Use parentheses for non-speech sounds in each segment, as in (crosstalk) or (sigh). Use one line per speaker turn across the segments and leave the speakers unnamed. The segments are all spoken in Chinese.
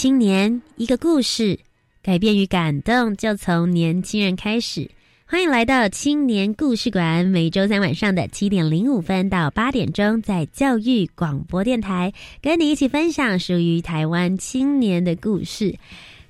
青年，一个故事，改变与感动就从年轻人开始。欢迎来到青年故事馆，每周三晚上的七点零五分到八点钟，在教育广播电台，跟你一起分享属于台湾青年的故事。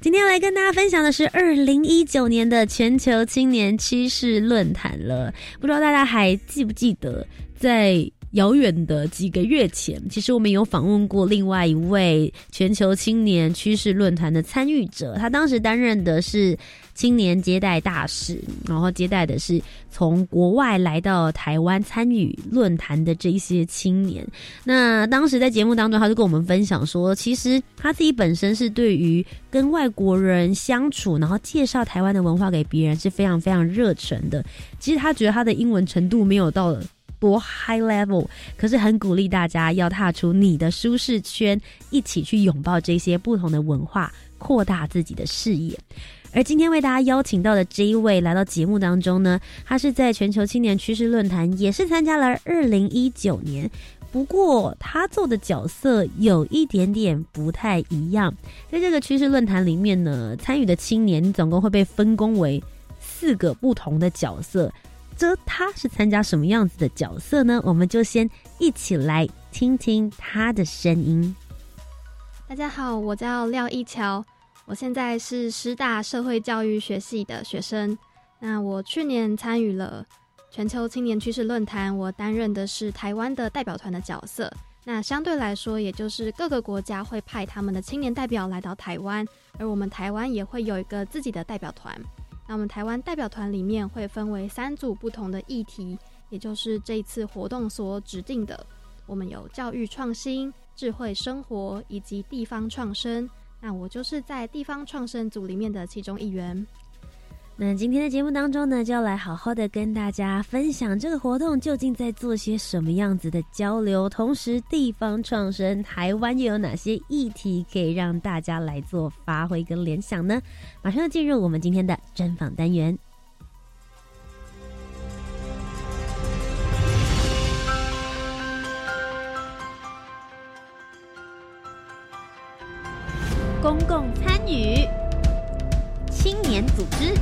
今天要来跟大家分享的是二零一九年的全球青年趋势论坛了。不知道大家还记不记得，在遥远的几个月前，其实我们有访问过另外一位全球青年趋势论坛的参与者，他当时担任的是青年接待大使，然后接待的是从国外来到台湾参与论坛的这一些青年。那当时在节目当中，他就跟我们分享说，其实他自己本身是对于跟外国人相处，然后介绍台湾的文化给别人是非常非常热忱的。其实他觉得他的英文程度没有到多 high level，可是很鼓励大家要踏出你的舒适圈，一起去拥抱这些不同的文化，扩大自己的视野。而今天为大家邀请到的这一位来到节目当中呢，他是在全球青年趋势论坛也是参加了二零一九年，不过他做的角色有一点点不太一样。在这个趋势论坛里面呢，参与的青年总共会被分工为四个不同的角色。这他是参加什么样子的角色呢？我们就先一起来听听他的声音。
大家好，我叫廖一桥，我现在是师大社会教育学系的学生。那我去年参与了全球青年趋势论坛，我担任的是台湾的代表团的角色。那相对来说，也就是各个国家会派他们的青年代表来到台湾，而我们台湾也会有一个自己的代表团。那我们台湾代表团里面会分为三组不同的议题，也就是这一次活动所指定的。我们有教育创新、智慧生活以及地方创生。那我就是在地方创生组里面的其中一员。
那今天的节目当中呢，就要来好好的跟大家分享这个活动究竟在做些什么样子的交流，同时地方创生台湾又有哪些议题可以让大家来做发挥跟联想呢？马上要进入我们今天的专访单元，公共参与，青年组织。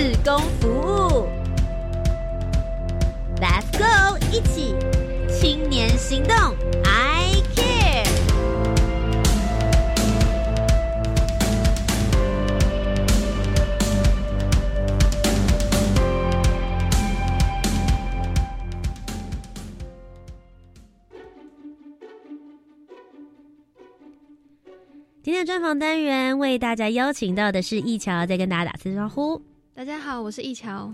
志工服务，Let's go，一起青年行动，I care。今天的专访单元为大家邀请到的是易桥，在跟大家打声招呼。
大家好，我是易桥。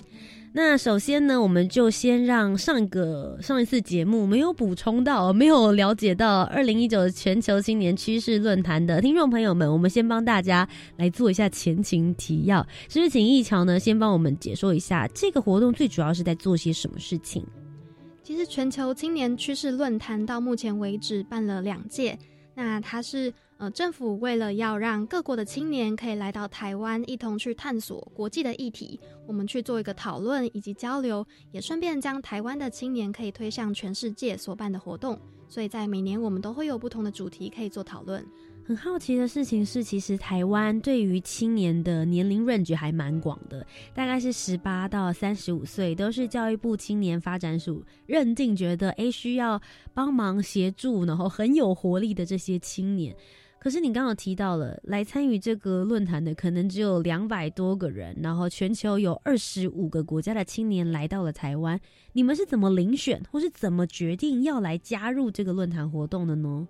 那首先呢，我们就先让上一个上一次节目没有补充到、没有了解到二零一九全球青年趋势论坛的听众朋友们，我们先帮大家来做一下前情提要。是不是请易桥呢，先帮我们解说一下这个活动最主要是在做些什么事情？
其实全球青年趋势论坛到目前为止办了两届，那它是。呃，政府为了要让各国的青年可以来到台湾，一同去探索国际的议题，我们去做一个讨论以及交流，也顺便将台湾的青年可以推向全世界所办的活动。所以在每年我们都会有不同的主题可以做讨论。
很好奇的事情是，其实台湾对于青年的年龄 range 还蛮广的，大概是十八到三十五岁，都是教育部青年发展署认定觉得诶需要帮忙协助，然后很有活力的这些青年。可是你刚刚提到了来参与这个论坛的可能只有两百多个人，然后全球有二十五个国家的青年来到了台湾，你们是怎么遴选或是怎么决定要来加入这个论坛活动的呢？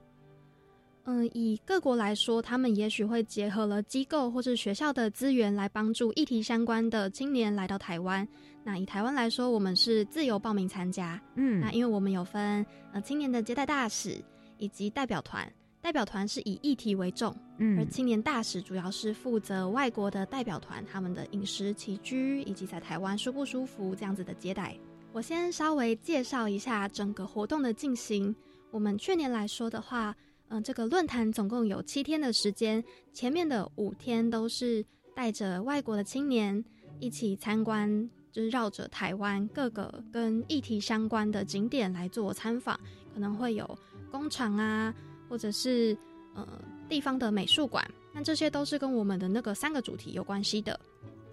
嗯，以各国来说，他们也许会结合了机构或是学校的资源来帮助议题相关的青年来到台湾。那以台湾来说，我们是自由报名参加。
嗯，
那因为我们有分呃青年的接待大使以及代表团，代表团是以议题为重，
嗯，
而青年大使主要是负责外国的代表团他们的饮食起居以及在台湾舒不舒服这样子的接待。我先稍微介绍一下整个活动的进行。我们去年来说的话。嗯，这个论坛总共有七天的时间，前面的五天都是带着外国的青年一起参观，就是绕着台湾各个跟议题相关的景点来做参访，可能会有工厂啊，或者是呃地方的美术馆，那这些都是跟我们的那个三个主题有关系的。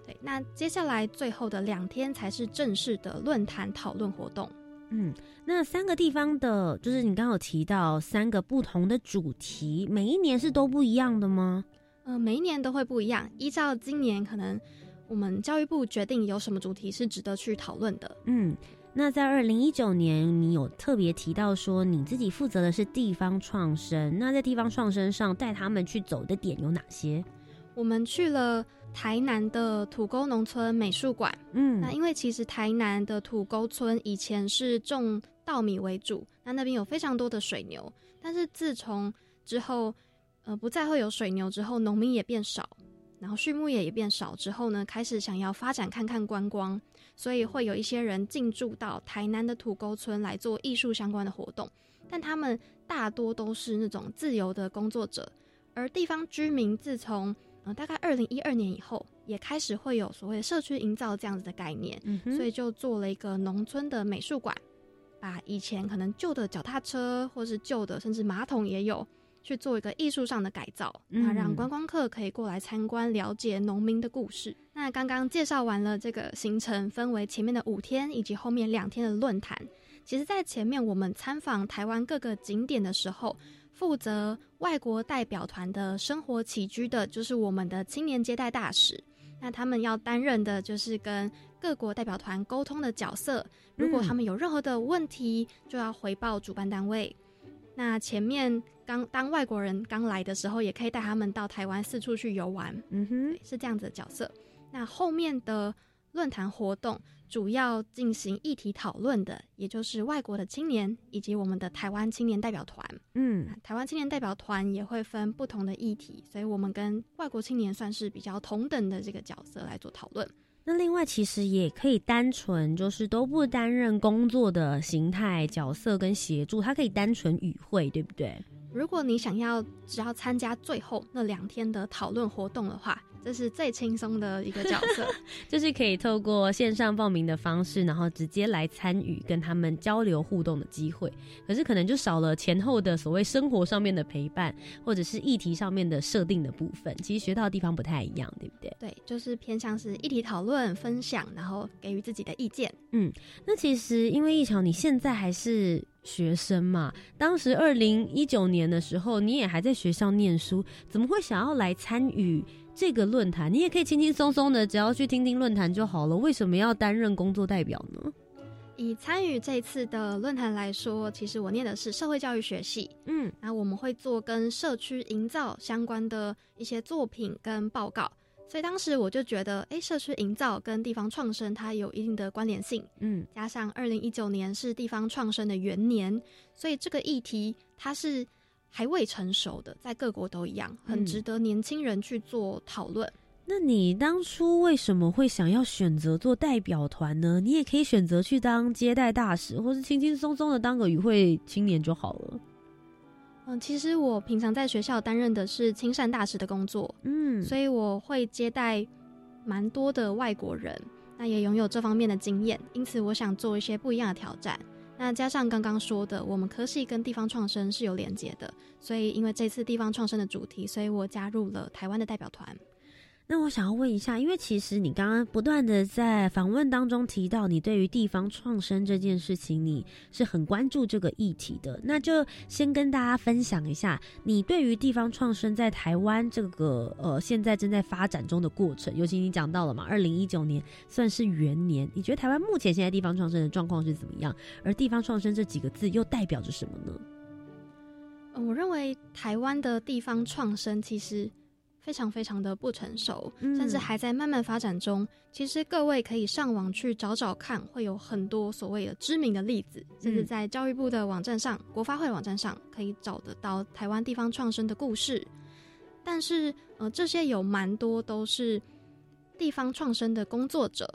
对，那接下来最后的两天才是正式的论坛讨论活动。
嗯，那三个地方的，就是你刚刚有提到三个不同的主题，每一年是都不一样的吗？
呃，每一年都会不一样。依照今年可能我们教育部决定有什么主题是值得去讨论的。
嗯，那在二零一九年，你有特别提到说你自己负责的是地方创生，那在地方创生上带他们去走的点有哪些？
我们去了台南的土沟农村美术馆，
嗯，
那因为其实台南的土沟村以前是种稻米为主，那那边有非常多的水牛，但是自从之后，呃，不再会有水牛之后，农民也变少，然后畜牧业也变少之后呢，开始想要发展看看观光，所以会有一些人进驻到台南的土沟村来做艺术相关的活动，但他们大多都是那种自由的工作者，而地方居民自从嗯，大概二零一二年以后，也开始会有所谓社区营造这样子的概念，所以就做了一个农村的美术馆，把以前可能旧的脚踏车或是旧的甚至马桶也有去做一个艺术上的改造，那让观光客可以过来参观，了解农民的故事。那刚刚介绍完了这个行程，分为前面的五天以及后面两天的论坛。其实，在前面我们参访台湾各个景点的时候。负责外国代表团的生活起居的，就是我们的青年接待大使。那他们要担任的，就是跟各国代表团沟通的角色。如果他们有任何的问题，就要回报主办单位。那前面刚当外国人刚来的时候，也可以带他们到台湾四处去游玩。
嗯哼，
是这样子的角色。那后面的论坛活动。主要进行议题讨论的，也就是外国的青年以及我们的台湾青年代表团。
嗯，
台湾青年代表团也会分不同的议题，所以我们跟外国青年算是比较同等的这个角色来做讨论。
那另外，其实也可以单纯就是都不担任工作的形态角色跟协助，它可以单纯与会，对不对？
如果你想要只要参加最后那两天的讨论活动的话。这是最轻松的一个角色，(laughs)
就是可以透过线上报名的方式，然后直接来参与跟他们交流互动的机会。可是可能就少了前后的所谓生活上面的陪伴，或者是议题上面的设定的部分。其实学到的地方不太一样，对不对？
对，就是偏向是议题讨论、分享，然后给予自己的意见。
嗯，那其实因为一桥你现在还是学生嘛，当时二零一九年的时候你也还在学校念书，怎么会想要来参与？这个论坛，你也可以轻轻松松的，只要去听听论坛就好了。为什么要担任工作代表呢？
以参与这次的论坛来说，其实我念的是社会教育学系，
嗯，
然后我们会做跟社区营造相关的一些作品跟报告，所以当时我就觉得，哎，社区营造跟地方创生它有一定的关联性，
嗯，
加上二零一九年是地方创生的元年，所以这个议题它是。还未成熟的，在各国都一样，很值得年轻人去做讨论。
那你当初为什么会想要选择做代表团呢？你也可以选择去当接待大使，或是轻轻松松的当个与会青年就好了。
嗯，其实我平常在学校担任的是亲善大使的工作，
嗯，
所以我会接待蛮多的外国人，那也拥有这方面的经验，因此我想做一些不一样的挑战。那加上刚刚说的，我们科系跟地方创生是有连接的，所以因为这次地方创生的主题，所以我加入了台湾的代表团。
那我想要问一下，因为其实你刚刚不断的在访问当中提到，你对于地方创生这件事情，你是很关注这个议题的。那就先跟大家分享一下，你对于地方创生在台湾这个呃现在正在发展中的过程，尤其你讲到了嘛，二零一九年算是元年，你觉得台湾目前现在地方创生的状况是怎么样？而地方创生这几个字又代表着什么呢？
我认为台湾的地方创生其实非常非常的不成熟，
嗯
甚至还在慢慢发展中。其实各位可以上网去找找看，会有很多所谓的知名的例子，甚至在教育部的网站上、国发会网站上可以找得到台湾地方创生的故事。但是，呃，这些有蛮多都是地方创生的工作者，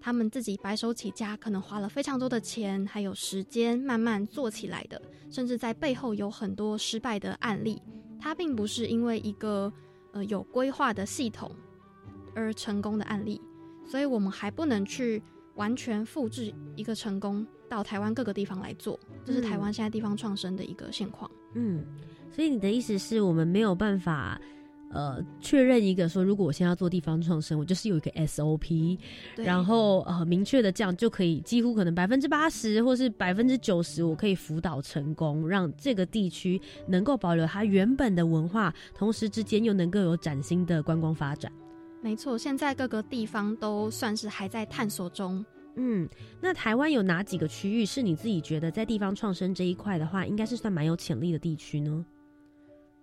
他们自己白手起家，可能花了非常多的钱还有时间慢慢做起来的，甚至在背后有很多失败的案例。它并不是因为一个呃有规划的系统而成功的案例，所以我们还不能去完全复制一个成功到台湾各个地方来做，这是台湾现在地方创生的一个现况。
嗯，所以你的意思是我们没有办法。呃，确认一个说，如果我现在要做地方创生，我就是有一个 SOP，然后呃，明确的这样就可以，几乎可能百分之八十或是百分之九十，我可以辅导成功，让这个地区能够保留它原本的文化，同时之间又能够有崭新的观光发展。
没错，现在各个地方都算是还在探索中。
嗯，那台湾有哪几个区域是你自己觉得在地方创生这一块的话，应该是算蛮有潜力的地区呢？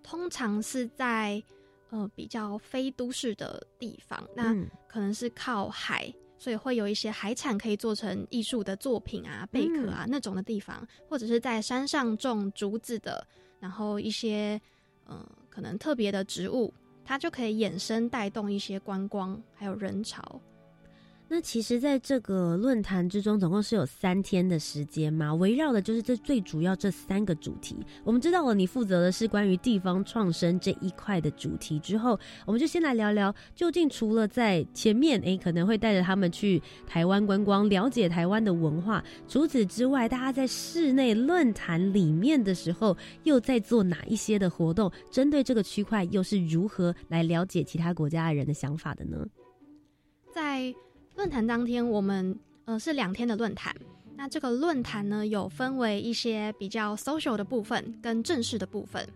通常是在呃比较非都市的地方，那
嗯。
可能是靠海，所以会有一些海产可以做成艺术的作品啊、贝壳啊、那种的地方，或者是在山上种竹子的，然后一些呃可能特别的植物，它就可以衍生带动一些观光还有人潮。
那其实，在这个论坛之中，总共是有三天的时间嘛，围绕的就是这最主要这三个主题。我们知道了，你负责的是关于地方创生这一块的主题之后，我们就先来聊聊，究竟除了在前面，诶可能会带着他们去台湾观光，了解台湾的文化，除此之外，大家在室内论坛里面的时候，又在做哪一些的活动？针对这个区块，又是如何来了解其他国家的人的想法的呢？
在论坛当天，我们呃是两天的论坛。那这个论坛呢，有分为一些比较 social 的部分跟正式的部分。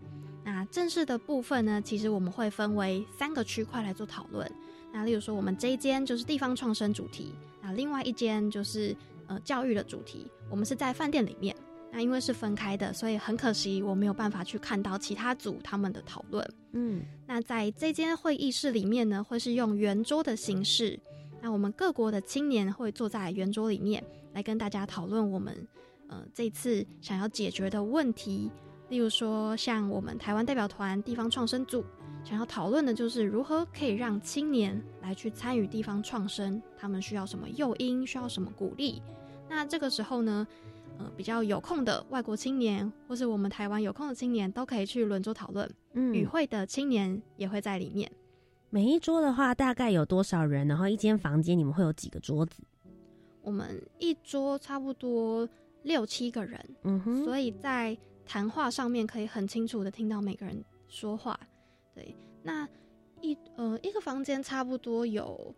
那正式的部分呢，其实我们会分为三个区块来做讨论。那例如说，我们这一间就是地方创生主题，那另外一间就是呃教育的主题。我们是在饭店里面，那因为是分开的，所以很可惜我没有办法去看到其他组他们的讨论。
嗯
那在这间会议室里面呢，会是用圆桌的形式。那我们各国的青年会坐在圆桌里面，来跟大家讨论我们呃这次想要解决的问题。例如说，像我们台湾代表团地方创生组想要讨论的就是如何可以让青年来去参与地方创生，他们需要什么诱因，需要什么鼓励。那这个时候呢，呃，比较有空的外国青年，或是我们台湾有空的青年，都可以去轮桌讨论。
嗯
与会的青年也会在里面。
每一桌的话，大概有多少人？然后一间房间你们会有几个桌子？
我们一桌差不多六七个人，
嗯哼，
所以在谈话上面可以很清楚的听到每个人说话。对，那一呃一个房间差不多有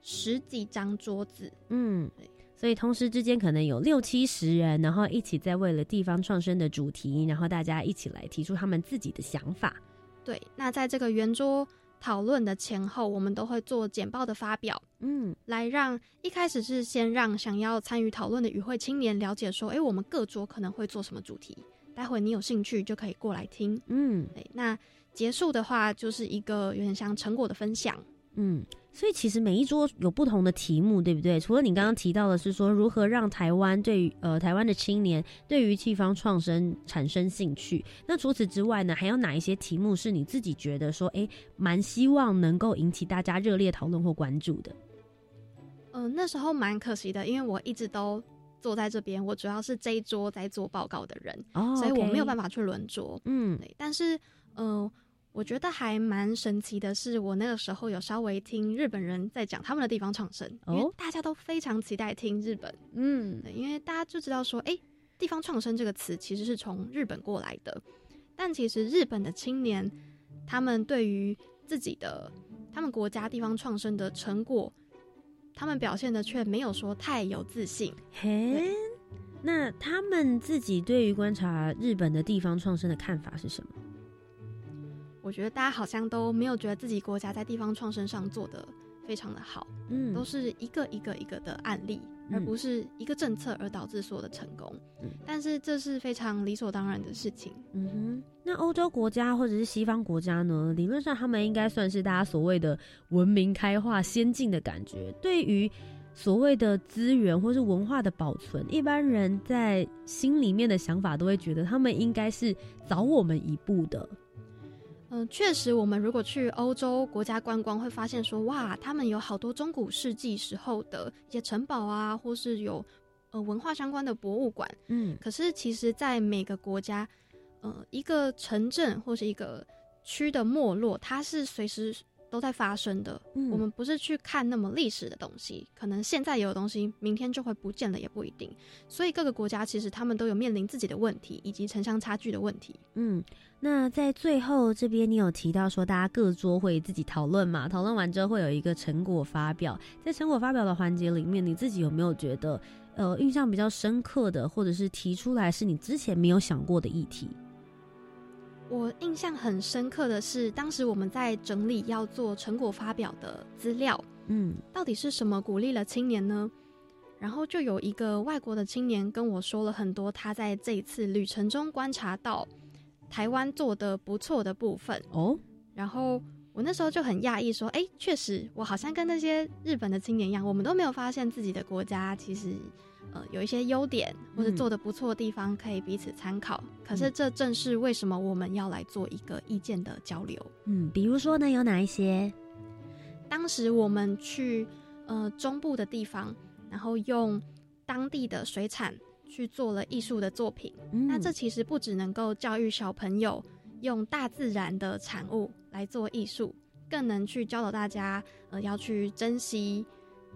十几张桌子，
嗯
对，
所以同时之间可能有六七十人，然后一起在为了地方创生的主题，然后大家一起来提出他们自己的想法。
对，那在这个圆桌讨论的前后，我们都会做简报的发表。
嗯
来让一开始是先让想要参与讨论的与会青年了解说，哎，我们各桌可能会做什么主题，待会你有兴趣就可以过来听。
嗯
对，那结束的话就是一个有点像成果的分享。
嗯，所以其实每一桌有不同的题目，对不对？除了你刚刚提到的是说如何让台湾对于呃台湾的青年对于地方创生产生兴趣，那除此之外呢，还有哪一些题目是你自己觉得说，诶蛮希望能够引起大家热烈讨论或关注的？
嗯、那时候蛮可惜的，因为我一直都坐在这边，我主要是这一桌在做报告的人，
哦
所以我没有办
法。
法去轮桌。
嗯
对，但是呃，我觉得还蛮神奇的是，我那个时候有稍微听日本人在讲他们的地方创生，因为
哦
大家都非常期待听日本。
嗯
对，因为大家就知道说，哎、地方创生这个词其实是从日本过来的，但其实日本的青年，他们对于自己的他们国家地方创生的成果，他们表现的却没有说太有自信。
嘿，那他们自己对于观察日本的地方创生的看法是什么？
我觉得大家好像都没有觉得自己国家在地方创生上做的非常的好，
嗯
都是一个一个一个的案例，
嗯
而不是一个政策而导致所有的成功。
嗯
但是这是非常理所当然的事情。
嗯哼，那欧洲国家或者是西方国家呢？理论上他们应该算是大家所谓的文明开化、先进的感觉。对于所谓的资源或是文化的保存，一般人在心里面的想法都会觉得他们应该是早我们一步的。
嗯，确实，我们如果去欧洲国家观光，会发现说，哇，他们有好多中古世纪时候的一些城堡啊，或是有呃文化相关的博物馆。
嗯
可是，其实，在每个国家，呃，一个城镇或是一个区的没落，它是随时都在发生的。
嗯
我们不是去看那么历史的东西，可能现在有的东西，明天就会不见了，也不一定。所以，各个国家其实他们都有面临自己的问题，以及城乡差距的问题。
嗯，那在最后这边，你有提到说大家各桌会自己讨论嘛？讨论完之后会有一个成果发表，在成果发表的环节里面，你自己有没有觉得呃印象比较深刻的，或者是提出来是你之前没有想过的议题？
我印象很深刻的是，当时我们在整理要做成果发表的资料，
嗯
到底是什么鼓励了青年呢？然后就有一个外国的青年跟我说了很多他在这一次旅程中观察到台湾做的不错的部分。
哦，
然后我那时候就很讶异，说：“哎，确实，我好像跟那些日本的青年一样，我们都没有发现自己的国家其实呃有一些优点或者
嗯
做的不错的地方可以彼此参考。可是这正是为什么我们要来做一个意见的交流。
嗯，比如说呢，有哪一些？
当时我们去呃中部的地方，然后用当地的水产去做了艺术的作品。
嗯
那这其实不只能够教育小朋友用大自然的产物来做艺术，更能去教导大家呃要去珍惜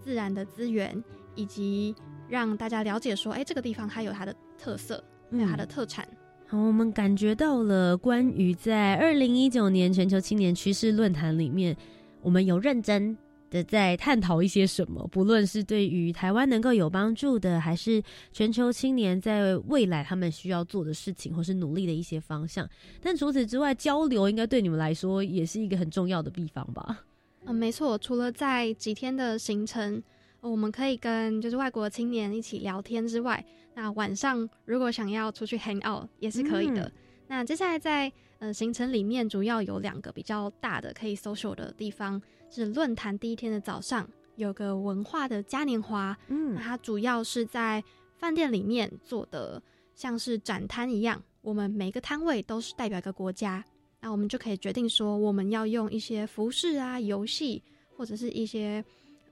自然的资源，以及让大家了解说，哎、这个地方它有它的特色，还有它的
嗯
特产。
好，我们感觉到了关于在二零一九年全球青年趋势论坛里面，我们有认真的在探讨一些什么，不论是对于台湾能够有帮助的，还是全球青年在未来他们需要做的事情或是努力的一些方向。但除此之外，交流应该对你们来说也是一个很重要的地方吧？
嗯，没错，除了在几天的行程，呃我们可以跟就是外国青年一起聊天之外，那晚上如果想要出去 hang out 也是可以的。
嗯
那接下来在呃行程里面，主要有两个比较大的可以 social 的地方，是论坛第一天的早上有个文化的嘉年华，那
嗯
它主要是在饭店里面做的，像是展摊一样，我们每个摊位都是代表一个国家，那我们就可以决定说，我们要用一些服饰啊、游戏或者是一些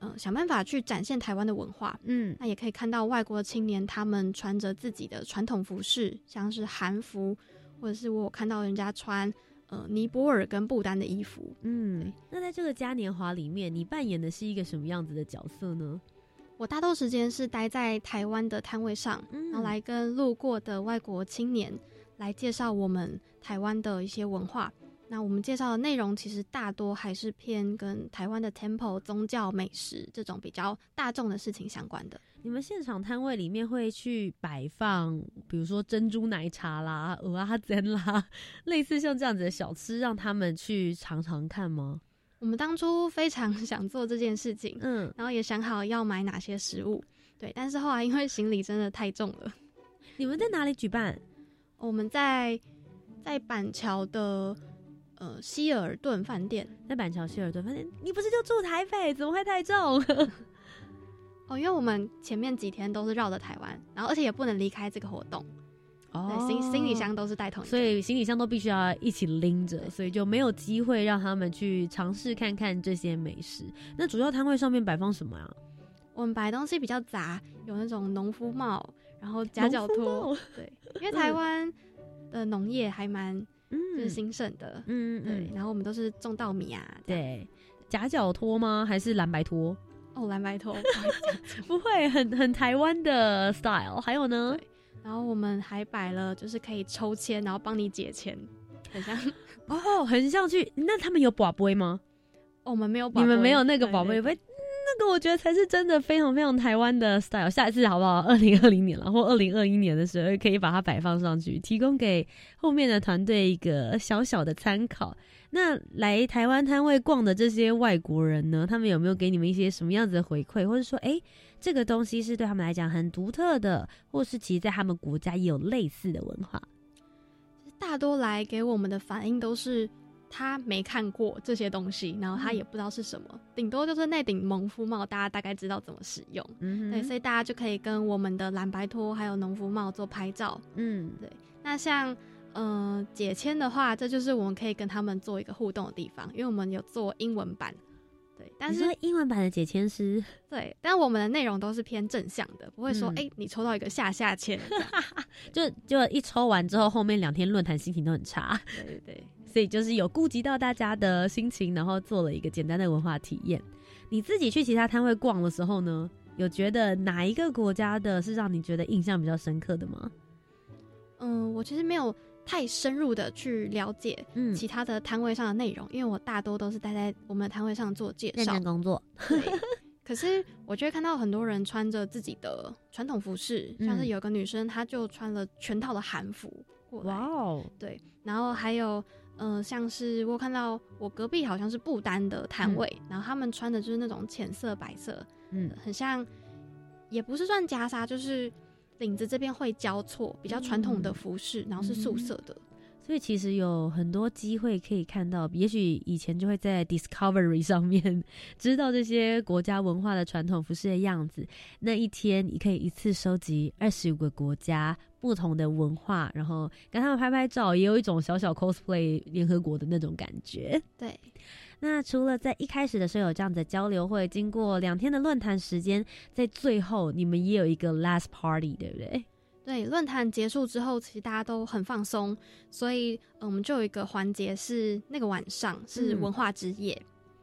呃想办法去展现台湾的文化。
嗯
那也可以看到外国青年他们穿着自己的传统服饰，像是韩服，或者是我有看到人家穿呃尼泊尔跟不丹的衣服。
嗯。那在这个嘉年华里面，你扮演的是一个什么样子的角色呢？
我大多时间是待在台湾的摊位上，
嗯
然后来跟路过的外国青年来介绍我们台湾的一些文化。那我们介绍的内容其实大多还是偏跟台湾的 temple、宗教、美食这种比较大众的事情相关的。
你们现场摊位里面会去摆放，比如说珍珠奶茶啦、鹅啊 (laughs) 煎啦，类似像这样子的小吃，让他们去尝尝看吗？
我们当初非常想做这件事情，
嗯，
然后也想好要买哪些食物，对，但是后来因为行李真的太重了，
你们在哪里举办？
我们在在板桥的呃希尔顿饭店
在板桥希尔顿饭店。你不是就住台北，怎么会太重？(laughs)
哦，因为我们前面几天都是绕着台湾，然后而且也不能离开这个活动，对，行行李，箱都是带同
所以行李箱都必须要一起拎着，所以就没有机会让他们去尝试看看这些美食。那主要摊位上面摆放什么呀？
我们摆东西比较杂，有那种农夫帽，然后夹脚拖，对，因为台湾的农业还蛮就是
嗯
兴盛的，
嗯
对，然后我们都是种稻米啊，
对，夹脚拖吗？还是蓝白拖？
哦，蓝白拖，(laughs) 不
会，很很台湾的 style。还有呢？
然后我们还摆了就是可以抽签，然后帮你解签，很像。
哦，很像去。那他们有宝贝吗？
哦我们没有宝贝，
你们没有那个
对
宝贝个我觉得才是真的非常非常台湾的 style。下一次好不好？二零二零年了，或二零二一年的时候，可以把它摆放上去，提供给后面的团队一个小小的参考。那来台湾摊位逛的这些外国人呢，他们有没有给你们一些什么样子的回馈，或者说，哎，这个东西是对他们来讲很独特的，或是其实在他们国家也有类似的文化？
大多来给我们的反应都是。他没看过这些东西，然后他也不知道是什么，顶多就是那顶农夫帽，大家大概知道怎么使用。嗯，对，所以大家就可以跟我们的蓝白拖还有农夫帽做拍照。嗯，对。那像呃解签的话，这就是我们可以跟他们做一个互动的地方，因为我们有做英文版。对，但是
英文版的解签师，
对，但我们的内容都是偏正向的，不会说哎你抽到一个下下签，(laughs)
就就一抽完之后，后面两天论坛心情都很差。
对对对。
所以就是有顾及到大家的心情，然后做了一个简单的文化体验。你自己去其他摊位逛的时候呢，有觉得哪一个国家的是让你觉得印象比较深刻的吗？
嗯，我其实没有太深入的去了解其他的摊位上的内容，因为我大多都是待在我们的摊位上做介
绍工作。
可是我就会看到很多人穿着自己的传统服饰，像是有个女生，她就穿了全套的韩服过来。哇哦，对，然后还有。嗯，像是我看到我隔壁好像是不丹的摊位，然后他们穿的就是那种浅色白色，嗯，很像，也不是算袈裟，就是领子这边会交错，比较传统的服饰，然后是素色的。
所以其实有很多机会可以看到，也许以前就会在 Discovery 上面知道这些国家文化的传统服饰的样子。那一天你可以一次收集二十五个国家不同的文化，然后跟他们拍拍照，也有一种小小 cosplay 联合国的那种感觉。
对。
那除了在一开始的时候有这样的交流会，经过两天的论坛时间，在最后你们也有一个 last party，对不对？
对，论坛结束之后，其实大家都很放松，所以我们就有一个环节是那个晚上是文化之夜。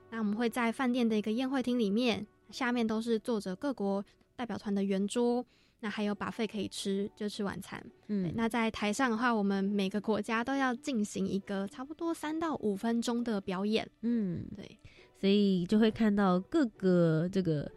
那我们会在饭店的一个宴会厅里面，下面都是坐着各国代表团的圆桌，那还有把费可以吃，就吃晚餐。嗯，那在台上的话，我们每个国家都要进行一个差不多三到五分钟的表演。嗯，对，
所以就会看到各个这个。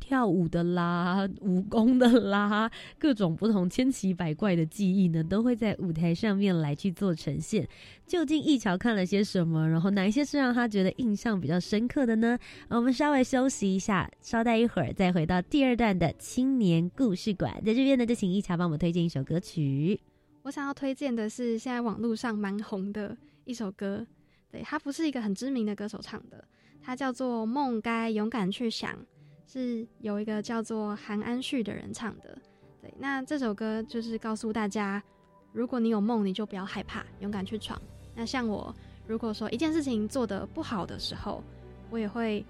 跳舞的啦，武功的啦，各种不同千奇百怪的技艺呢，都会在舞台上面来去做呈现。究竟一桥看了些什么？然后哪一些是让他觉得印象比较深刻的呢？我们稍微休息一下，稍待一会儿再回到第二段的青年故事馆。在这边呢，就请一桥帮我们推荐一首歌曲。
我想要推荐的是现在网络上蛮红的一首歌，对，它不是一个很知名的歌手唱的，它叫做《梦该勇敢去想》。是有一个叫做韩安旭的人唱的，对，那这首歌就是告诉大家，如果你有梦，你就不要害怕，勇敢去闯。那像我，如果说一件事情做得不好的时候，我也会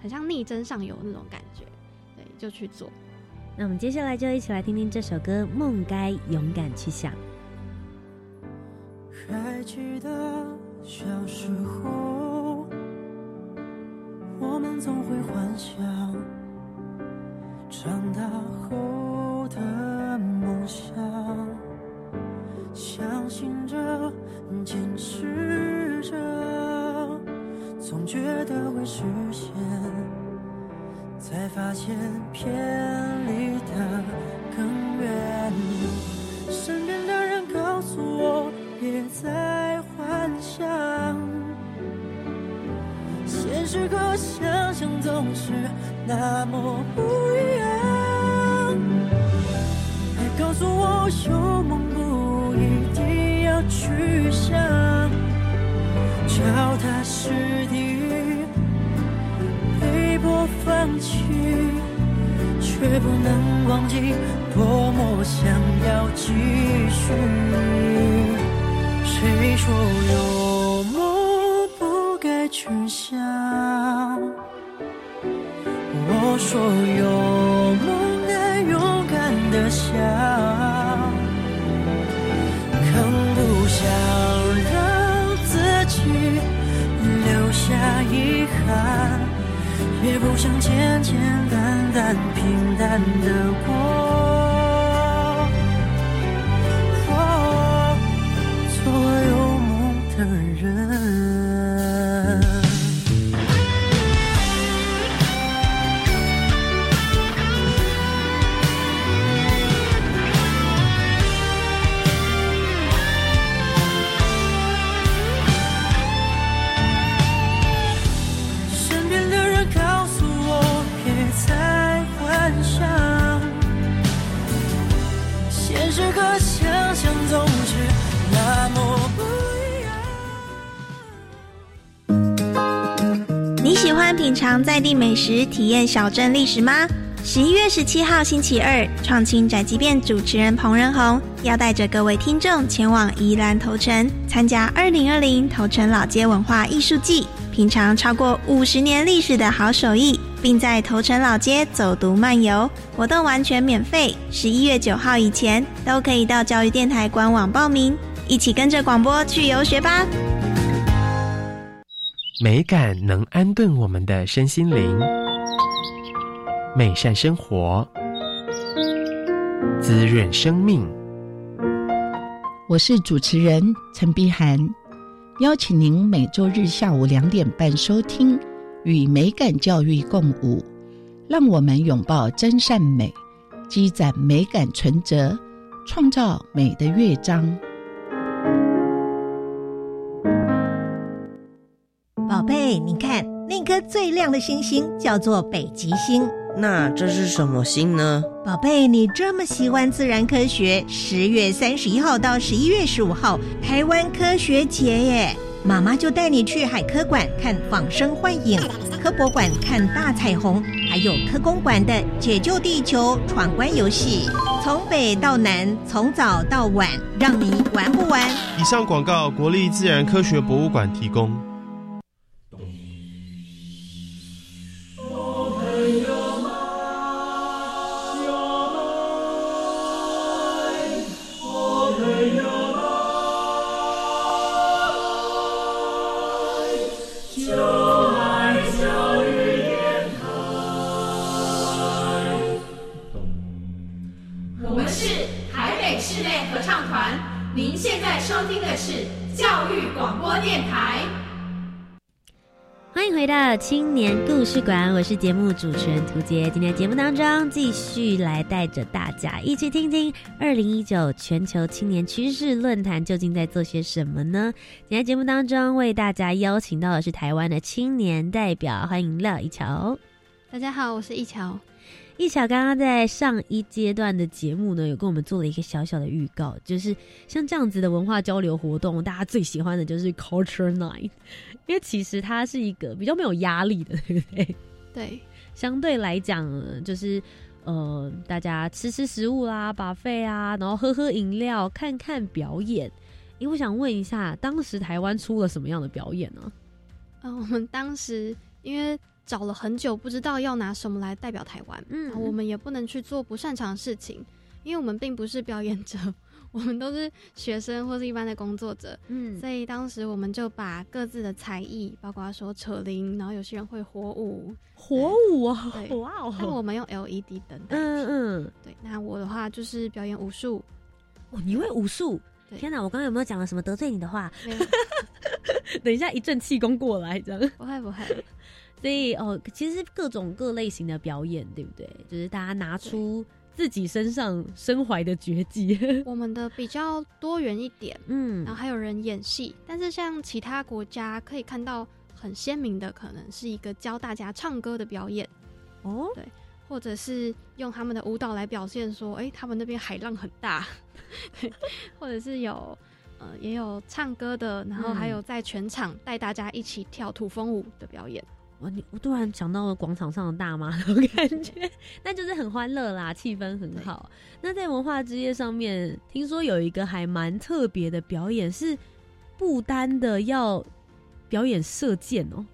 很像逆增上游那种感觉，对，就去做。
那我们接下来就一起来听听这首歌《梦该勇敢去想》。
还记得小时候，我们总会幻想。长大后的梦想，相信着，坚持着，总觉得会实现，才发现偏离的更远。身边的人告诉我，别再幻想，现实和想象总是那么不一样。告诉我，有梦不一定要去想，脚踏实地，被迫放弃，却不能忘记多么想要继续。谁说有去想？我说有梦。的想，更不想让自己留下遗憾，也不想简简单单、平淡的过。
品尝在地美食、体验小镇历史吗？十一月十七号星期二，创新宅急便主持人彭仁宏要带着各位听众前往宜兰头城，参加二零二零头城老街文化艺术季，品尝超过五十年历史的好手艺，并在头城老街走读漫游。活动完全免费，十一月九号以前都可以到教育电台官网报名，一起跟着广播去游学吧。
美感能安顿我们的身心灵。美善生活，滋润生命。
我是主持人陈碧涵，邀请您每周日下午两点半收听《与美感教育共舞》，让我们拥抱真善美，积攒美感存折，创造美的乐章。
颗最亮的星星叫做北极星。
那这是什么星呢？
宝贝，你这么喜欢自然科学，十月三十一号到十一月十五号，台湾科学节耶！妈妈就带你去海科馆看仿生幻影，科博馆看大彩虹，还有科工馆的解救地球闯关游戏，从北到南，从早到晚，让你玩不完。
以上广告，国立自然科学博物馆提供。
青年故事馆，我是节目主持人涂杰。今天节目当中，继续来带着大家一起听听二零一九全球青年趋势论坛究竟在做些什么呢？今天节目当中为大家邀请到的是台湾的青年代表，欢迎廖一桥。
大家好，我是一桥。
一桥刚刚在上一阶段的节目呢，有跟我们做了一个小小的预告，就是像这样子的文化交流活动，大家最喜欢的就是 Culture Night。因为其实它是一个比较没有压力的，对不对？
对，
相对来讲，就是呃，大家吃吃食物啦，把费啊，然后喝喝饮料，看看表演。因为我想问一下，当时台湾出了什么样的表演呢？
啊，我们当时因为找了很久，不知道要拿什么来代表台湾，嗯，我们也不能去做不擅长的事情，因为我们并不是表演者。我们都是学生或是一般的工作者，嗯，所以当时我们就把各自的才艺，包括说扯铃，然后有些人会火舞，
火舞啊，哇哦！
那我们用 LED 灯，嗯嗯，对。那我的话就是表演武术，
哦，你会武术？天哪，我刚刚有没有讲了什么得罪你的话？(laughs) 等一下一阵气功过来，这样
不会不会。
所以哦，其实各种各类型的表演，对不对？就是大家拿出。自己身上身怀的绝技，(laughs) (laughs)
我们的比较多元一点，嗯，然后还有人演戏，但是像其他国家可以看到很鲜明的，可能是一个教大家唱歌的表演，哦，对，或者是用他们的舞蹈来表现说，哎，他们那边海浪很大，(laughs) 对，或者是有呃也有唱歌的，然后还有在全场带大家一起跳土风舞的表演。
我你我突然想到了广场上的大妈那种感觉，(laughs) 那就是很欢乐啦，气氛很好。那在文化之夜上面，听说有一个还蛮特别的表演，是不丹的要表演射箭哦。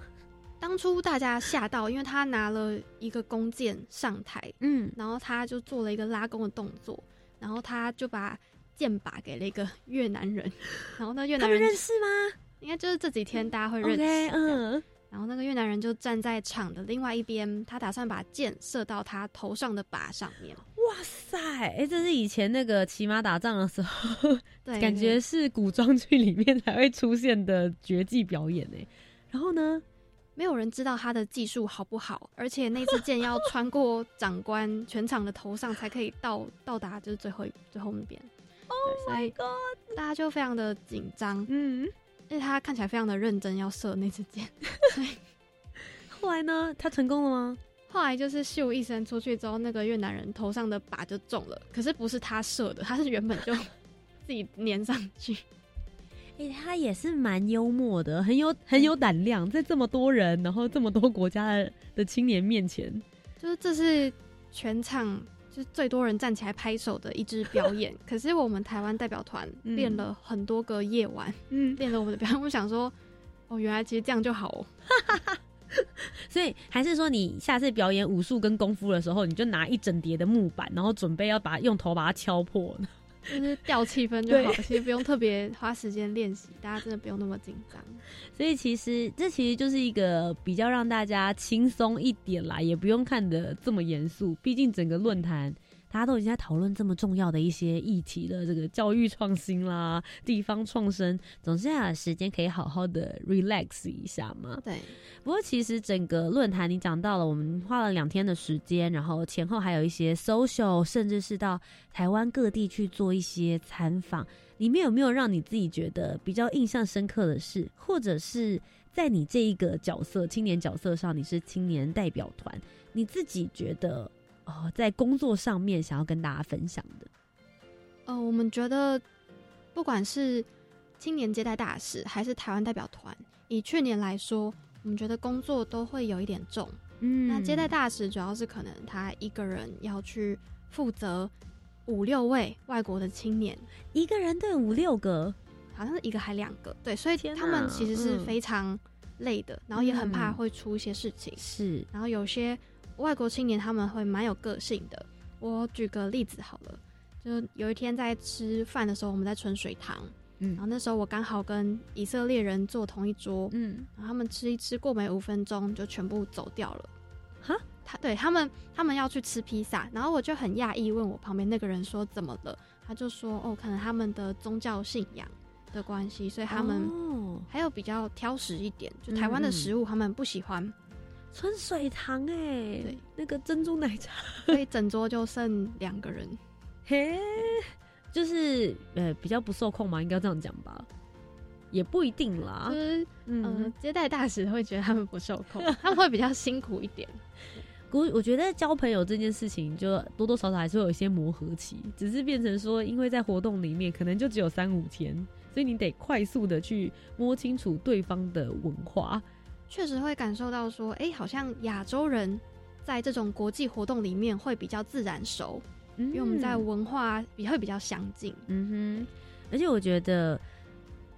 (laughs)
当初大家吓到，因为他拿了一个弓箭上台，嗯，然后他就做了一个拉弓的动作，然后他就把箭靶给了一个越南人，(laughs) 然后那越南人
认识吗？
应该就是这几天大家会认识，嗯。然后那个越南人就站在场的另外一边，他打算把箭射到他头上的靶上面。
哇塞！哎，这是以前那个骑马打仗的时候，(laughs) 对，(laughs) 感觉是古装剧里面才会出现的绝技表演呢。然后呢，
没有人知道他的技术好不好，而且那支箭要穿过长官全场的头上才可以到到达，就是最后最后那边。
Oh my god！
大家就非常的紧张。嗯。因为他看起来非常的认真，要射那支箭。(laughs)
后来呢？他成功了吗？
后来就是咻一声出去之后，那个越南人头上的靶就中了，可是不是他射的，他是原本就 (laughs) 自己粘上去。
哎、他也是蛮幽默的，很有很有胆量，在这么多人，然后这么多国家的的青年面前，
就是这是全场就是最多人站起来拍手的一支表 (laughs) 演。可是我们台湾代表团
嗯
练了很多个夜晚，
嗯，
练了我们的表演。我想说，哦，原来其实这样就好哦。(laughs)
所以还是说你下次表演武术跟功夫的时候，你就拿一整叠的木板，然后准备要把用头把它敲破。
就是调气氛就好，其实不用特别花时间练习，大家真的不用那么紧张。
所以其实这其实就是一个比较让大家轻松一点啦，也不用看得这么严肃。毕竟整个论坛大家都已经在讨论这么重要的一些议题了，这个教育创新啦、地方创生，总是要有时间可以好好的 relax 一下嘛。
对，
不过其实整个论坛你讲到了，我们花了两天的时间，然后前后还有一些 social，甚至是到台湾各地去做一些参访。里面有没有让你自己觉得比较印象深刻的事，或者是在你这一个角色青年角色上，你是青年代表团，你自己觉得哦，在工作上面想要跟大家分享的？
呃，我们觉得不管是青年接待大使还是台湾代表团，以去年来说，我们觉得工作都会有一点重。
嗯
那接待大使主要是可能他一个人要去负责五六位外国的青年，
一个人对五六个，
好像是一个还两个，对，所以他们其实是
嗯
非常累的，然后也很怕
嗯
会出一些事情。
是
然后有些外国青年他们会蛮有个性的。我举个例子好了，就有一天在吃饭的时候，我们在春水堂，
嗯。
然后那时候我刚好跟以色列人坐同一桌，
嗯，
然后他们吃一吃，过没五分钟就全部走掉了。
哈，
他对他们他们要去吃披萨，然后我就很讶异，问我旁边那个人说怎么了，他就说哦，可能他们的宗教信仰的关系，所以他们
哦。
还有比较挑食一点，就台湾的食物他们不喜欢，
春水堂哎、
对，
那个珍珠奶茶，(laughs)
所以整桌就剩两个人。
嘿，就是呃比较不受控嘛，应该这样讲吧，也不一定啦
就。是
嗯
呃，，接待大使会觉得他们不受控，(laughs) 他们会比较辛苦一点。
我我觉得交朋友这件事情，就多多少少还是会有一些磨合期，只是变成说，因为在活动里面可能就只有三五天，所以你得快速的去摸清楚对方的文化。
确实会感受到说，哎、好像亚洲人在这种国际活动里面会比较自然熟，
因
因为我们在文化也会比较相近。
嗯哼，而且我觉得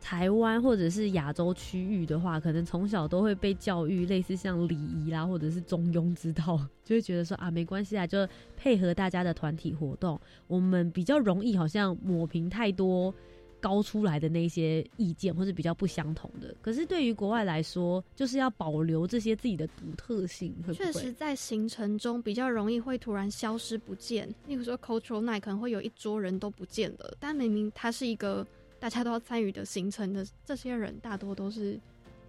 台湾或者是亚洲区域的话，可能从小都会被教育类似像礼仪啦，或者是中庸之道，就会觉得说啊，没关系啊，就配合大家的团体活动，我们比较容易好像抹平太多。高出来的那些意见，或是比较不相同的，可是对于国外来说，就是要保留这些自己的独特性？
确实，在行程中比较容易会突然消失不见。例如说，cultural night 可能会有一桌人都不见了，但明明它是一个大家都要参与的行程的，这些人大多都是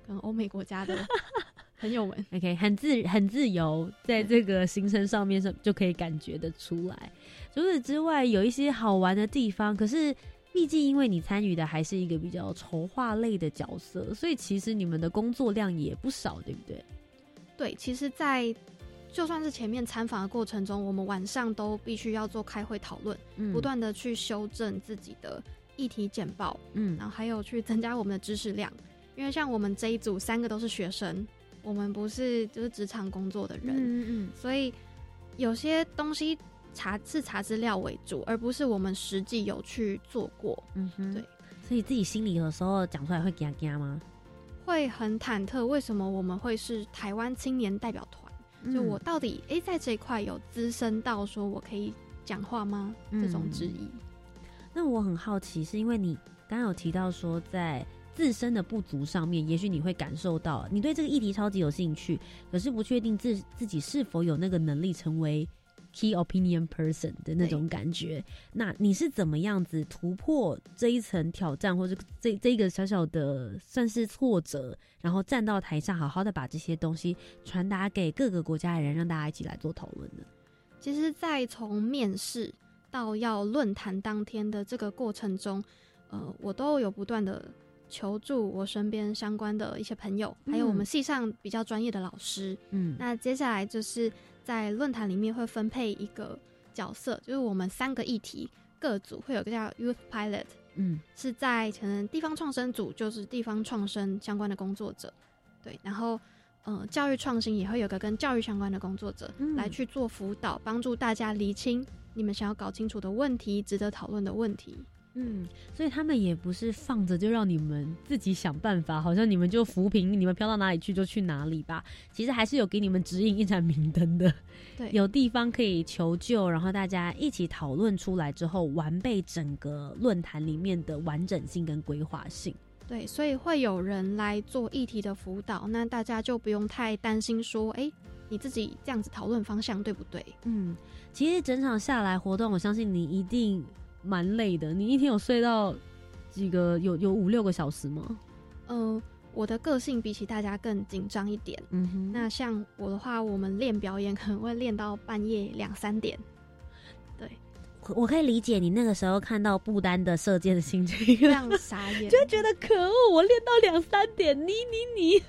可能欧美国家的 (laughs) 朋友们。
OK，很自很自由，在这个行程上面上就可以感觉得出来。除此之外，有一些好玩的地方，可是毕竟因为你参与的还是一个比较筹划类的角色，所以其实你们的工作量也不少，对不对？
对，其实，在就算是前面参访的过程中，我们晚上都必须要做开会讨论，
嗯
不断的去修正自己的议题简报，
嗯
然后还有去增加我们的知识量。因为像我们这一组三个都是学生，我们不是就是职场工作的人，
嗯嗯
所以有些东西查是查资料为主，而不是我们实际有去做过，
嗯哼，
对。
所以自己心里有时候讲出来会嘎嘎吗？
会很忐忑。为什么我们会是台湾青年代表团？就
嗯
我到底诶，在这一块有资深到说我可以讲话吗？
嗯
这种质疑。
那我很好奇，是因为你刚刚有提到说在。自身的不足上面，也许你会感受到你对这个议题超级有兴趣，可是不确定自自己是否有那个能力成为 key opinion person 的那种感觉。那你是怎么样子突破这一层挑战，或者这这一个小小的算是挫折，然后站到台上，好好的把这些东西传达给各个国家的人，让大家一起来做讨论呢？
其实，在从面试到要论坛当天的这个过程中，呃，我都有不断的求助我身边相关的一些朋友，还有我们系上比较专业的老师。
嗯，
那接下来就是在论坛里面会分配一个角色，就是我们三个议题各组会有个叫 Youth Pilot，
嗯，
是在可能地方创生组，就是地方创生相关的工作者，对，然后。呃，教育创新也会有个跟教育相关的工作者来去做辅导，帮助大家厘清你们想要搞清楚的问题、值得讨论的问题。
嗯，所以他们也不是放着就让你们自己想办法，好像你们就扶贫，你们飘到哪里去就去哪里吧。其实还是有给你们指引一盏明灯的，(laughs)
对，
有地方可以求救，然后大家一起讨论出来之后，完备整个论坛里面的完整性跟规划性。
对，所以会有人来做议题的辅导，那大家就不用太担心说，哎，你自己这样子讨论方向对不对？
嗯，其实整场下来活动，我相信你一定蛮累的。你一天有睡到几个？有有五六个小时吗？
嗯，我的个性比起大家更紧张一点。
嗯哼，
那像我的话，我们练表演可能会练到半夜两三点。对。
我可以理解你那个时候看到不丹的射箭的心情，
非常傻眼，(laughs)
就觉得可恶，我练到两三点，你你你，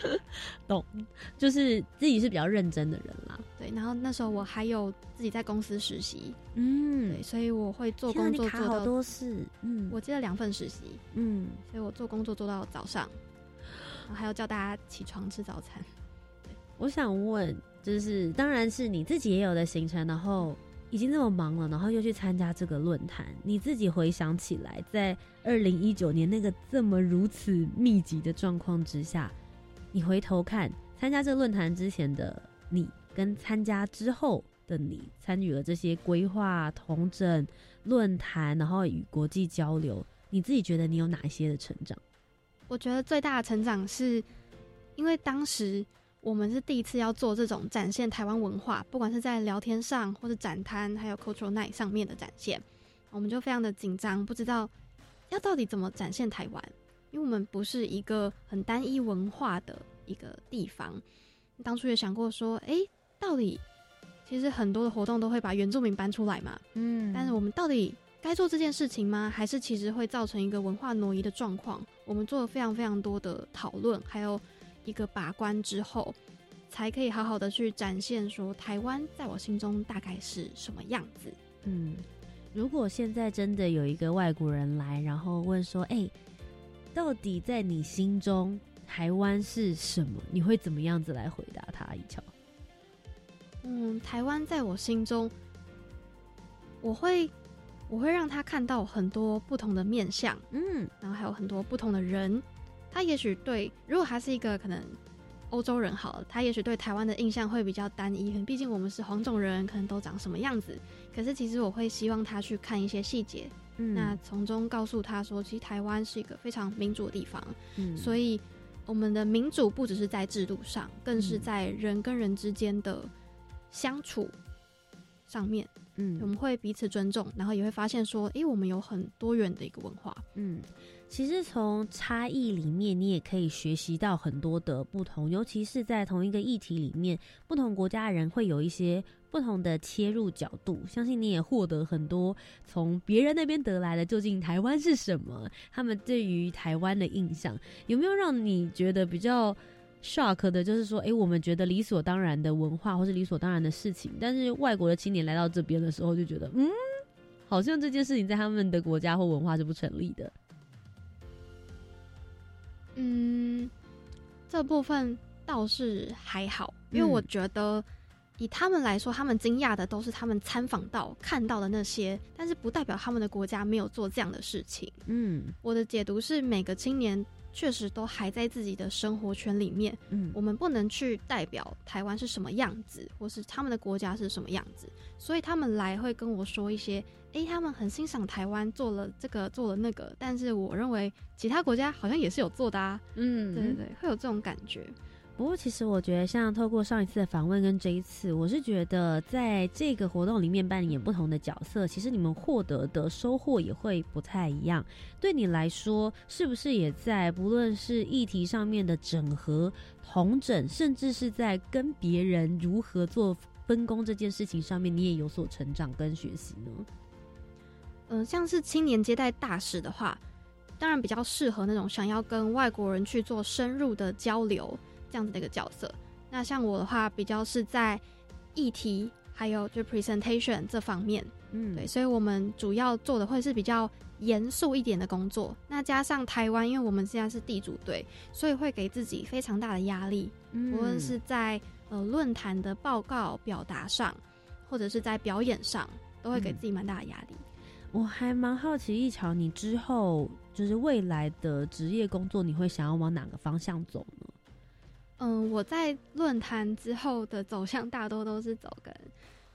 对，(laughs)
懂，就是自己是比较认真的人啦。
对，然后那时候我还有自己在公司实习，
嗯，
对，所以我会做工作做
好多事，嗯，
我接了两份实习，
嗯，
所以我做工作做到早上，然后还要叫大家起床吃早餐。
我想问，就是当然是你自己也有的行程，然后。已经这么忙了，然后又去参加这个论坛，你自己回想起来，在二零一九年那个这么如此密集的状况之下，你回头看参加这个论坛之前的你，跟参加之后的你，参与了这些规划、同整论坛，然后与国际交流，你自己觉得你有哪一些的成长？
我觉得最大的成长是因为当时。我们是第一次要做这种展现台湾文化，不管是在聊天上，或是展摊，还有 cultural night 上面的展现，我们就非常的紧张，不知道要到底怎么展现台湾，因为我们不是一个很单一文化的一个地方。当初也想过说，哎，到底其实很多的活动都会把原住民搬出来嘛，
嗯，
但是我们到底该做这件事情吗？还是其实会造成一个文化挪移的状况？我们做了非常非常多的讨论，还有。一个把关之后，才可以好好的去展现说台湾在我心中大概是什么样子。
嗯，如果现在真的有一个外国人来，然后问说：“哎，到底在你心中台湾是什么？”你会怎么样子来回答他？一桥，
嗯，台湾在我心中，我会我会让他看到很多不同的面相，
嗯，
然后还有很多不同的人。他也许对，如果他是一个可能欧洲人好了，他也许对台湾的印象会比较单一，毕竟我们是黄种人，可能都长什么样子。可是其实我会希望他去看一些细节，那从中告诉他说，其实台湾是一个非常民主的地方。
嗯，
所以我们的民主不只是在制度上，更是在人跟人之间的相处上面。
嗯，
我们会彼此尊重，然后也会发现说，诶，我们有很多元的一个文化。
嗯。其实从差异里面，你也可以学习到很多的不同，尤其是在同一个议题里面，不同国家的人会有一些不同的切入角度。相信你也获得很多从别人那边得来的，究竟台湾是什么？他们对于台湾的印象有没有让你觉得比较 shock 的？就是说，哎，我们觉得理所当然的文化或是理所当然的事情，但是外国的青年来到这边的时候，就觉得，嗯，好像这件事情在他们的国家或文化是不成立的。
嗯，这部分倒是还好，因为我觉得以他们来说，他们惊讶的都是他们参访到看到的那些，但是不代表他们的国家没有做这样的事情。
嗯，
我的解读是每个青年。确实都还在自己的生活圈里面，
嗯，
我们不能去代表台湾是什么样子，或是他们的国家是什么样子，所以他们来会跟我说一些，诶，他们很欣赏台湾做了这个做了那个，但是我认为其他国家好像也是有做的啊，
嗯，
对对对，会有这种感觉。
不过，其实我觉得，像透过上一次的访问跟这一次，我是觉得在这个活动里面扮演不同的角色，其实你们获得的收获也会不太一样。对你来说，是不是也在不论是议题上面的整合、同整，甚至是在跟别人如何做分工这件事情上面，你也有所成长跟学习呢？
嗯，像是青年接待大使的话。当然比较适合那种想要跟外国人去做深入的交流这样子的一个角色。那像我的话，比较是在议题还有就 presentation 这方面，
嗯，
对，所以我们主要做的会是比较严肃一点的工作。那加上台湾，因为我们现在是地主队，所以会给自己非常大的压力，无论是在呃论坛的报告表达上，或者是在表演上，都会给自己蛮大的压力。
我还蛮好奇，一桥，你之后就是未来的职业工作，你会想要往哪个方向走呢？
嗯，我在论坛之后的走向大多都是走跟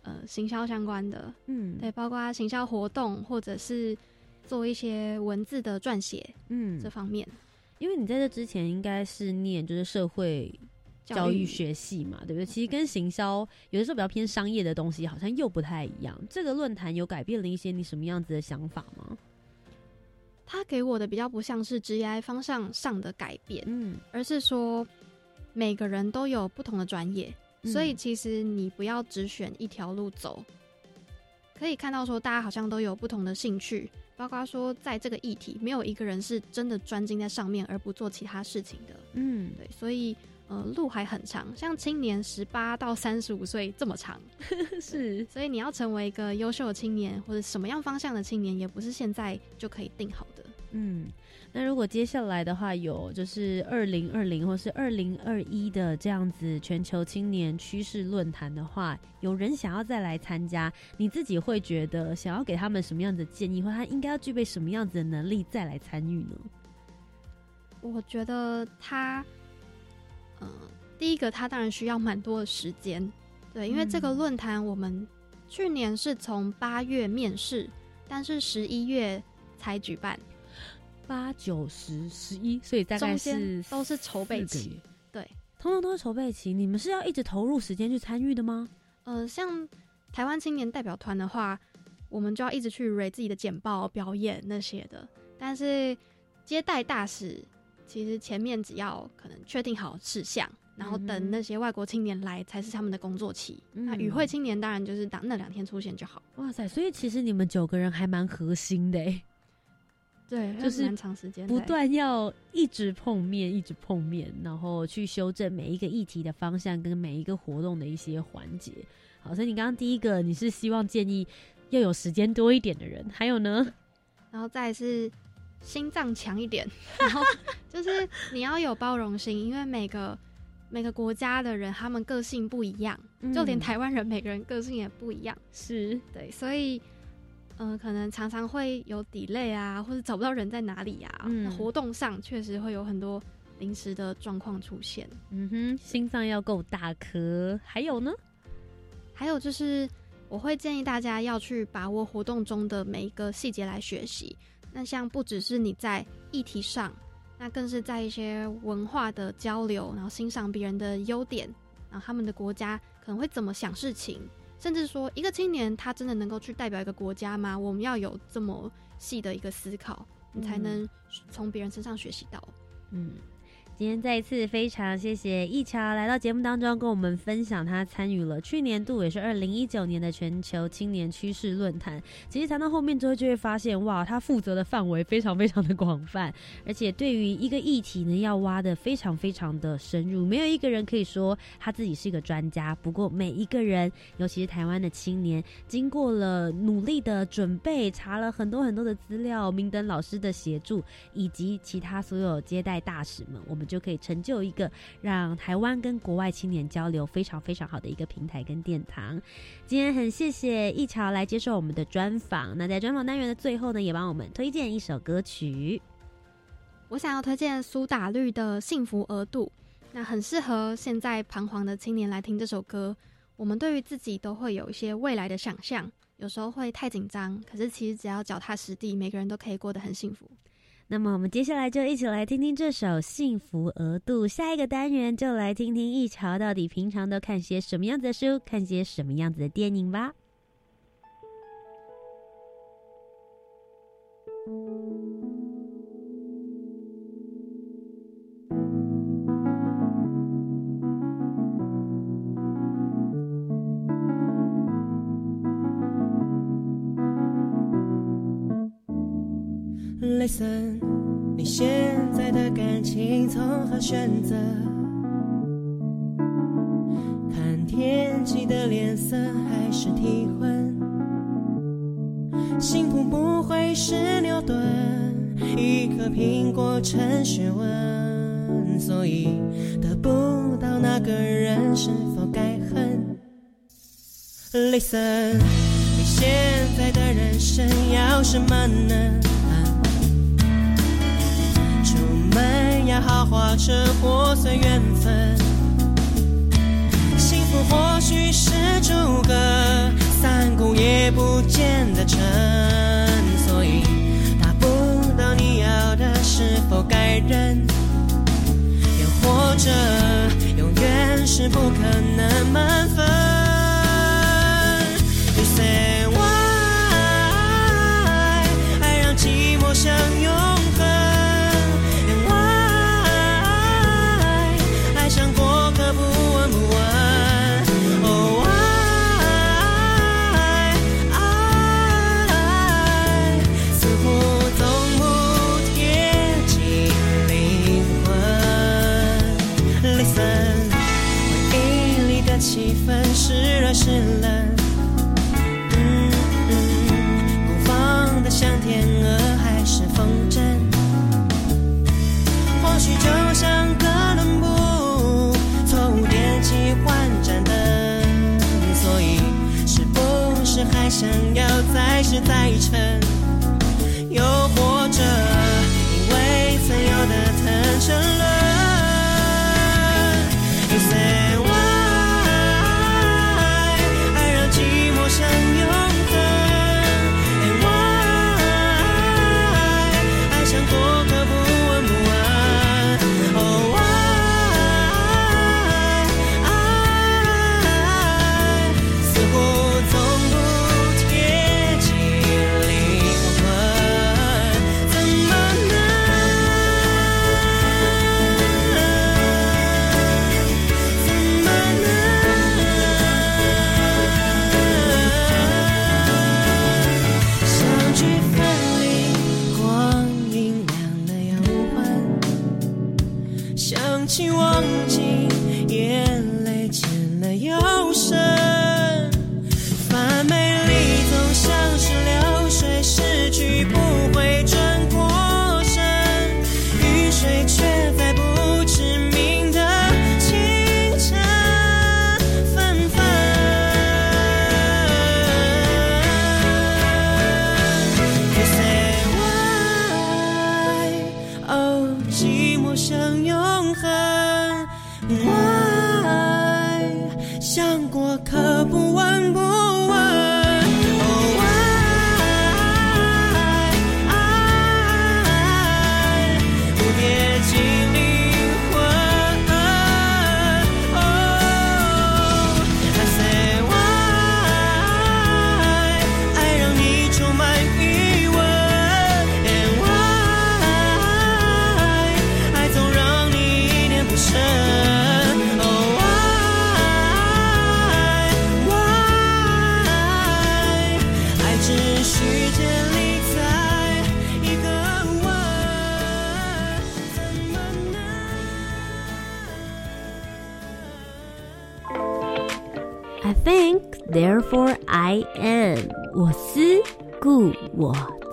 呃行销相关的，
嗯，
对，包括行销活动或者是做一些文字的撰写，
嗯，
这方面。
因为你在这之前应该是念就是社会教育学系嘛，对不对？其实跟行销有的时候比较偏商业的东西，好像又不太一样。这个论坛有改变了一些你什么样子的想法吗？
他给我的比较不像是职业方向上的改变，嗯，而是说。每个人都有不同的专业，所以其实你不要只选一条路走。可以看到说，大家好像都有不同的兴趣，包括说在这个议题，没有一个人是真的专精在上面而不做其他事情的。嗯，对，所以。呃，路还很长，像青年十八到三十五岁这么长，(laughs)
是，
所以你要成为一个优秀的青年，或者什么样方向的青年，也不是现在就可以定好的。
嗯，那如果接下来的话，有就是二零二零或是二零二一的这样子全球青年趋势论坛的话，有人想要再来参加，你自己会觉得想要给他们什么样的建议，或他应该要具备什么样子的能力再来参与呢？
我觉得他。嗯，第一个，他当然需要蛮多的时间，对，因为这个论坛我们去年是从八月面试，但是十一月才举办，
八九十十一，所以大概是
都是筹备期，对，
通通都是筹备期。你们是要一直投入时间去参与的吗？
呃，像台湾青年代表团的话，我们就要一直去 r 自己的简报、表演那些的，但是接待大使。其实前面只要可能确定好事项，然后等那些外国青年来才是他们的工作期。那与会青年当然就是当那两天出现就好。
哇塞！所以其实你们九个人还蛮核心的，
对，
就是
蛮长时间，
不断要一直碰面，一直碰面，然后去修正每一个议题的方向跟每一个活动的一些环节。好，所以你刚刚第一个你是希望建议要有时间多一点的人，还有呢？
然后再是。心脏强一点，(laughs) 然后就是你要有包容心，因为每个每个国家的人他们个性不一样，就连台湾人每个人个性也不一样，
是
对，所以嗯，可能常常会有 delay 啊，或者找不到人在哪里呀，活动上确实会有很多临时的状况出现。
嗯哼，心脏要够大颗，还有呢？
还有就是我会建议大家要去把握活动中的每一个细节来学习。那像不只是你在议题上，那更是在一些文化的交流，然后欣赏别人的优点，然后他们的国家可能会怎么想事情，甚至说一个青年他真的能够去代表一个国家吗？我们要有这么细的一个思考，你才能从别人身上学习到。
嗯。今天再一次非常谢谢易桥来到节目当中，跟我们分享他参与了去年度也是二零一九年的全球青年趋势论坛。其实谈到后面之后，就会发现哇，他负责的范围非常非常的广泛，而且对于一个议题呢，要挖的非常非常的深入。没有一个人可以说他自己是一个专家，不过每一个人，尤其是台湾的青年，经过了努力的准备，查了很多很多的资料，明灯老师的协助，以及其他所有接待大使们，我们。就可以成就一个让台湾跟国外青年交流非常非常好的一个平台跟殿堂。今天很谢谢一桥来接受我们的专访。那在专访单元的最后呢，也帮我们推荐一首歌曲。
我想要推荐苏打绿的《幸福额度》，那很适合现在彷徨的青年来听这首歌。我们对于自己都会有一些未来的想象，有时候会太紧张，可是其实只要脚踏实地，每个人都可以过得很幸福。
那么我们接下来就一起来听听这首《幸福额度》。下一个单元就来听听一桥到底平常都看些什么样子的书，看些什么样子的电影吧。
Listen 你现在的感情从何选择？看天气的脸色还是体温？幸福不会是牛顿，一颗苹果成学问，所以得不到那个人是否该恨？Listen，你现在的人生要什么呢？门要好花车或随缘分，幸福或许是诸葛。三顾也不见得成，所以达不到你要的，是否该忍？又或者，永远是不可能满分再试再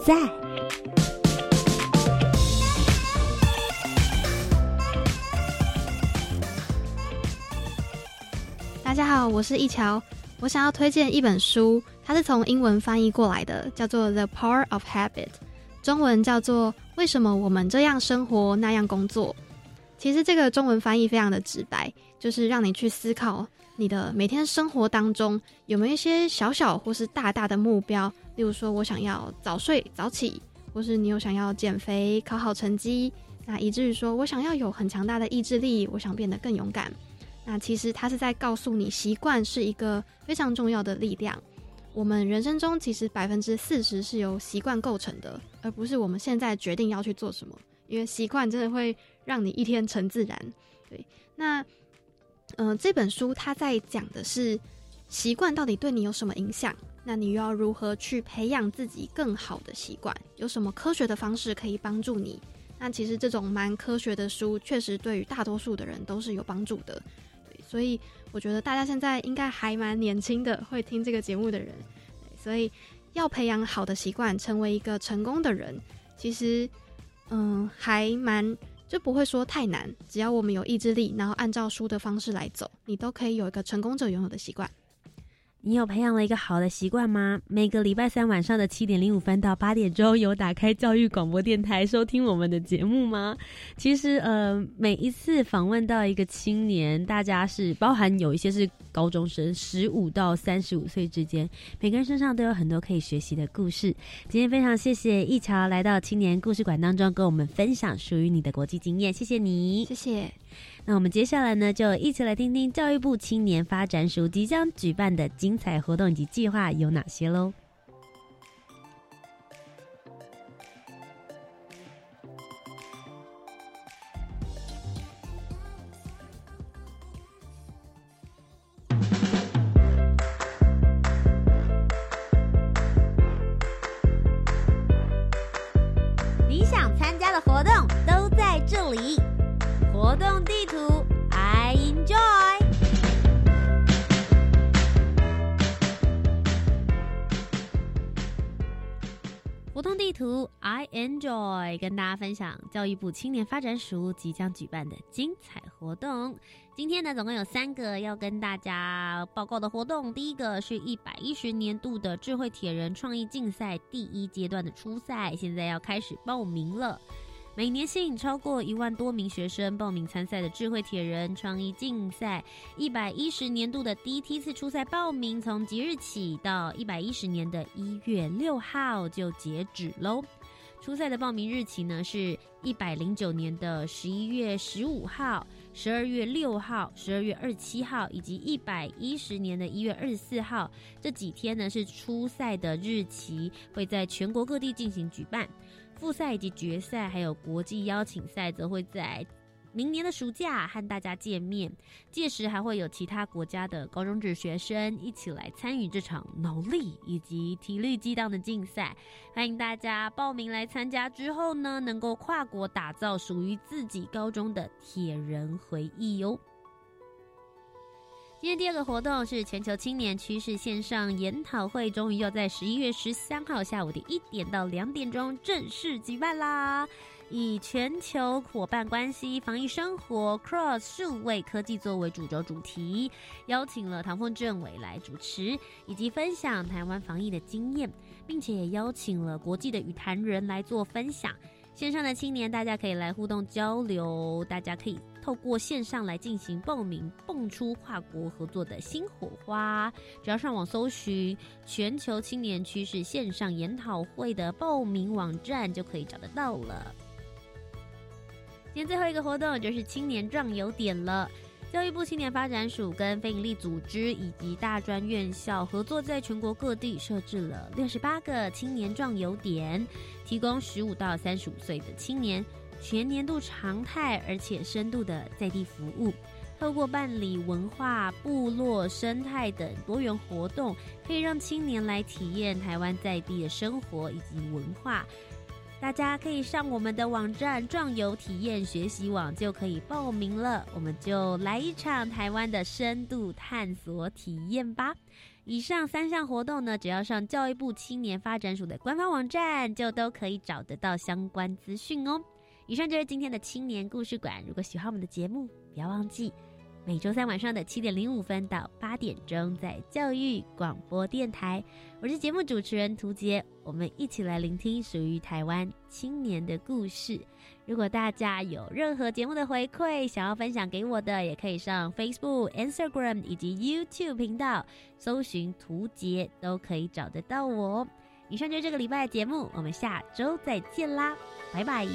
在。
大家好，我是一桥，我想要推荐一本书，它是从英文翻译过来的，叫做《The Power of Habit》，中文叫做《为什么我们这样生活那样工作》。其实这个中文翻译非常的直白，就是让你去思考。你的每天生活当中有没有一些小小或是大大的目标？例如说，我想要早睡早起，或是你有想要减肥、考好成绩，那以至于说我想要有很强大的意志力，我想变得更勇敢。那其实它是在告诉你，习惯是一个非常重要的力量。我们人生中其实百分之四十是由习惯构成的，而不是我们现在决定要去做什么。因为习惯真的会让你一天成自然。对，那。嗯，这本书它在讲的是习惯到底对你有什么影响？那你又要如何去培养自己更好的习惯？有什么科学的方式可以帮助你那其实这种蛮科学的书，确实对于大多数的人都是有帮助的。所以我觉得大家现在应该还蛮年轻的，会听这个节目的人。所以要培养好的习惯，成为一个成功的人，其实嗯还蛮就不会说太难。只要我们有意志力，然后按照书的方式来走，你都可以有一个成功者拥有的习惯。
你有培养了一个好的习惯吗？每个礼拜三晚上的七点零五分到八点钟，有打开教育广播电台收听我们的节目吗？其实，呃，每一次访问到一个青年，大家是包含有一些是高中生，十五到三十五岁之间，每个人身上都有很多可以学习的故事。今天非常谢谢一桥来到青年故事馆当中，跟我们分享属于你的国际经验，谢谢你，
谢谢。
那我们接下来呢，就一起来听听教育部青年发展署即将举办的精彩活动以及计划有哪些喽。你想参加的活动都在这里。活动地图，I enjoy。活动地图，I enjoy，跟大家分享教育部青年发展署即将举办的精彩活动。今天呢，总共有三个要跟大家报告的活动。第一个是一百一十年度的智慧铁人创意竞赛第一阶段的初赛，现在要开始报名了。每年吸引超过一万多名学生报名参赛的智慧铁人创意竞赛，一百一十年度的第一梯次初赛报名从即日起到一百一十年的一月六号就截止喽。初赛的报名日期呢是一百零九年的十一月十五号、十二月六号、十二月二十七号以及一百一十年的一月二十四号这几天呢是初赛的日期，会在全国各地进行举办。复赛以及决赛，还有国际邀请赛，则会在明年的暑假和大家见面。届时还会有其他国家的高中职学生一起来参与这场脑力以及体力激荡的竞赛。欢迎大家报名来参加，之后呢，能够跨国打造属于自己高中的铁人回忆哟。今天第二个活动是全球青年趋势线上研讨会，终于要在十一月十三号下午的一点到两点钟正式举办啦！以全球伙伴关系、防疫生活、Cross 数位科技作为主轴主题，邀请了唐凤政委来主持，以及分享台湾防疫的经验，并且也邀请了国际的语坛人来做分享。线上的青年，大家可以来互动交流，大家可以透过线上来进行报名，蹦出跨国合作的新火花。只要上网搜寻“全球青年趋势线上研讨会”的报名网站，就可以找得到了。今天最后一个活动就是青年壮游点了。教育部青年发展署跟非营利组织以及大专院校合作，在全国各地设置了六十八个青年壮游点，提供十五到三十五岁的青年全年度常态而且深度的在地服务。透过办理文化、部落、生态等多元活动，可以让青年来体验台湾在地的生活以及文化。大家可以上我们的网站“壮游体验学习网”就可以报名了。我们就来一场台湾的深度探索体验吧。以上三项活动呢，只要上教育部青年发展署的官方网站，就都可以找得到相关资讯哦。以上就是今天的青年故事馆。如果喜欢我们的节目，不要忘记。每周三晚上的七点零五分到八点钟，在教育广播电台，我是节目主持人涂杰，我们一起来聆听属于台湾青年的故事。如果大家有任何节目的回馈，想要分享给我的，也可以上 Facebook、Instagram 以及 YouTube 频道搜寻涂杰，都可以找得到我。以上就是这个礼拜的节目，我们下周再见啦，拜拜。